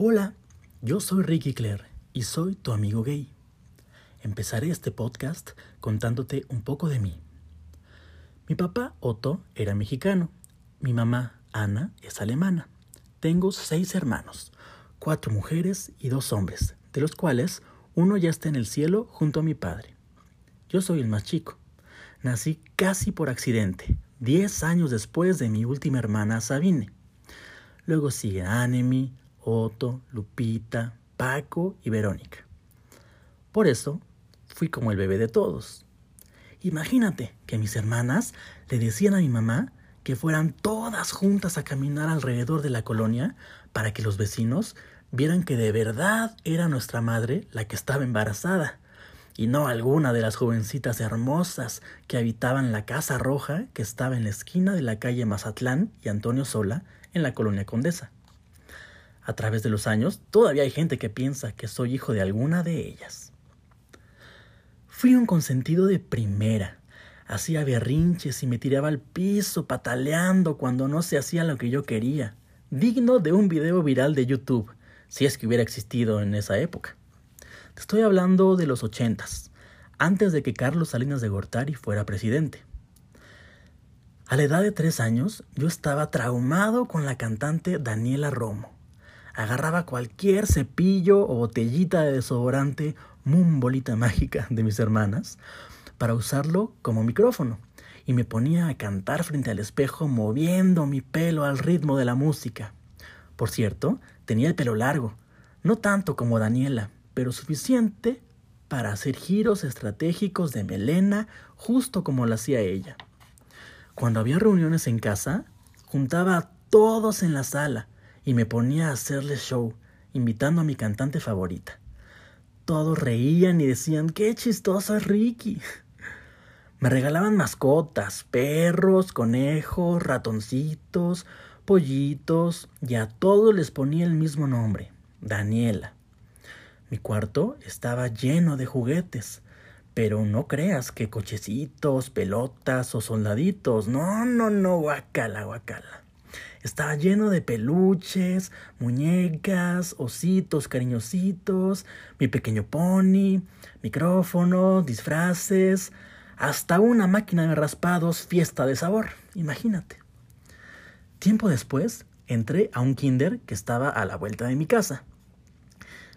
Hola, yo soy Ricky Claire y soy tu amigo gay. Empezaré este podcast contándote un poco de mí. Mi papá Otto era mexicano, mi mamá Ana es alemana. Tengo seis hermanos, cuatro mujeres y dos hombres, de los cuales uno ya está en el cielo junto a mi padre. Yo soy el más chico. Nací casi por accidente, diez años después de mi última hermana Sabine. Luego sigue Anemi, Otto, Lupita, Paco y Verónica. Por eso fui como el bebé de todos. Imagínate que mis hermanas le decían a mi mamá que fueran todas juntas a caminar alrededor de la colonia para que los vecinos vieran que de verdad era nuestra madre la que estaba embarazada y no alguna de las jovencitas hermosas que habitaban la casa roja que estaba en la esquina de la calle Mazatlán y Antonio Sola en la colonia Condesa. A través de los años, todavía hay gente que piensa que soy hijo de alguna de ellas. Fui un consentido de primera. Hacía berrinches y me tiraba al piso pataleando cuando no se hacía lo que yo quería. Digno de un video viral de YouTube, si es que hubiera existido en esa época. Te estoy hablando de los ochentas, antes de que Carlos Salinas de Gortari fuera presidente. A la edad de tres años, yo estaba traumado con la cantante Daniela Romo agarraba cualquier cepillo o botellita de desodorante, bolita mágica de mis hermanas, para usarlo como micrófono, y me ponía a cantar frente al espejo moviendo mi pelo al ritmo de la música. Por cierto, tenía el pelo largo, no tanto como Daniela, pero suficiente para hacer giros estratégicos de melena justo como lo hacía ella. Cuando había reuniones en casa, juntaba a todos en la sala, y me ponía a hacerle show, invitando a mi cantante favorita. Todos reían y decían, qué chistoso es Ricky. Me regalaban mascotas, perros, conejos, ratoncitos, pollitos, y a todos les ponía el mismo nombre, Daniela. Mi cuarto estaba lleno de juguetes, pero no creas que cochecitos, pelotas o soldaditos. No, no, no, guacala, guacala. Estaba lleno de peluches, muñecas, ositos cariñositos, mi pequeño pony, micrófono, disfraces, hasta una máquina de raspados fiesta de sabor, imagínate. Tiempo después, entré a un kinder que estaba a la vuelta de mi casa.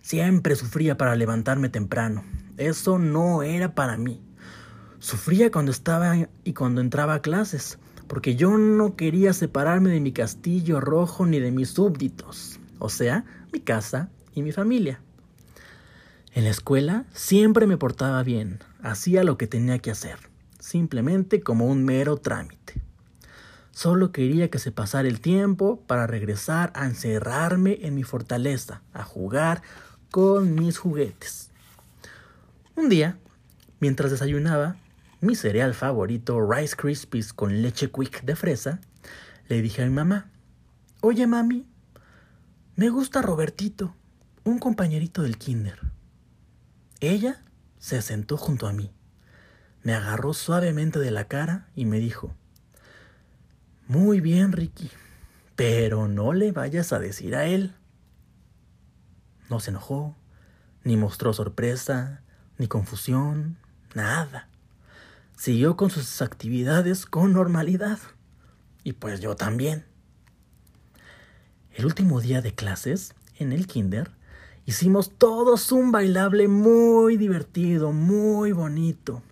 Siempre sufría para levantarme temprano. Eso no era para mí. Sufría cuando estaba y cuando entraba a clases porque yo no quería separarme de mi castillo rojo ni de mis súbditos, o sea, mi casa y mi familia. En la escuela siempre me portaba bien, hacía lo que tenía que hacer, simplemente como un mero trámite. Solo quería que se pasara el tiempo para regresar a encerrarme en mi fortaleza, a jugar con mis juguetes. Un día, mientras desayunaba, mi cereal favorito, Rice Krispies con leche quick de fresa, le dije a mi mamá, Oye mami, me gusta Robertito, un compañerito del kinder. Ella se sentó junto a mí, me agarró suavemente de la cara y me dijo, Muy bien, Ricky, pero no le vayas a decir a él. No se enojó, ni mostró sorpresa, ni confusión, nada siguió con sus actividades con normalidad. Y pues yo también. El último día de clases, en el kinder, hicimos todos un bailable muy divertido, muy bonito.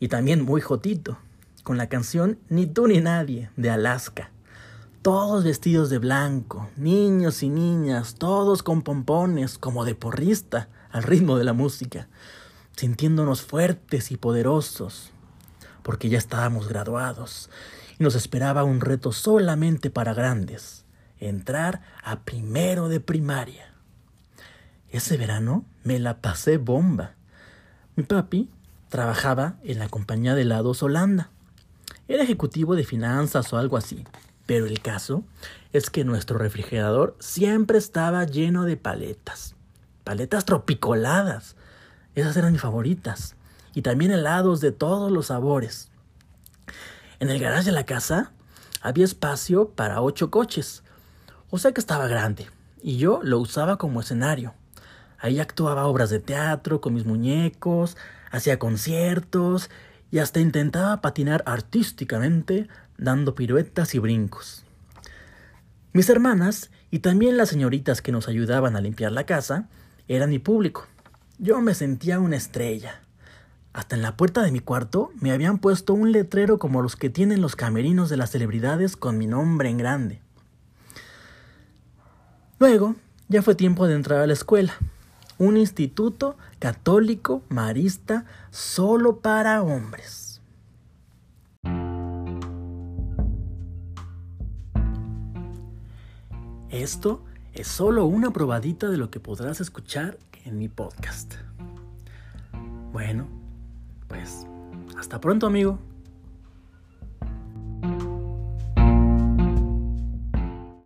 Y también muy jotito, con la canción Ni tú ni nadie, de Alaska. Todos vestidos de blanco, niños y niñas, todos con pompones, como de porrista, al ritmo de la música, sintiéndonos fuertes y poderosos, porque ya estábamos graduados y nos esperaba un reto solamente para grandes, entrar a primero de primaria. Ese verano me la pasé bomba. Mi papi trabajaba en la compañía de helados Holanda. Era ejecutivo de finanzas o algo así. Pero el caso es que nuestro refrigerador siempre estaba lleno de paletas. Paletas tropicoladas. Esas eran mis favoritas y también helados de todos los sabores. En el garaje de la casa había espacio para ocho coches, o sea que estaba grande, y yo lo usaba como escenario. Ahí actuaba obras de teatro con mis muñecos, hacía conciertos y hasta intentaba patinar artísticamente dando piruetas y brincos. Mis hermanas y también las señoritas que nos ayudaban a limpiar la casa eran mi público. Yo me sentía una estrella. Hasta en la puerta de mi cuarto me habían puesto un letrero como los que tienen los camerinos de las celebridades con mi nombre en grande. Luego, ya fue tiempo de entrar a la escuela. Un instituto católico marista solo para hombres. Esto es solo una probadita de lo que podrás escuchar en mi podcast. Bueno, pues hasta pronto amigo.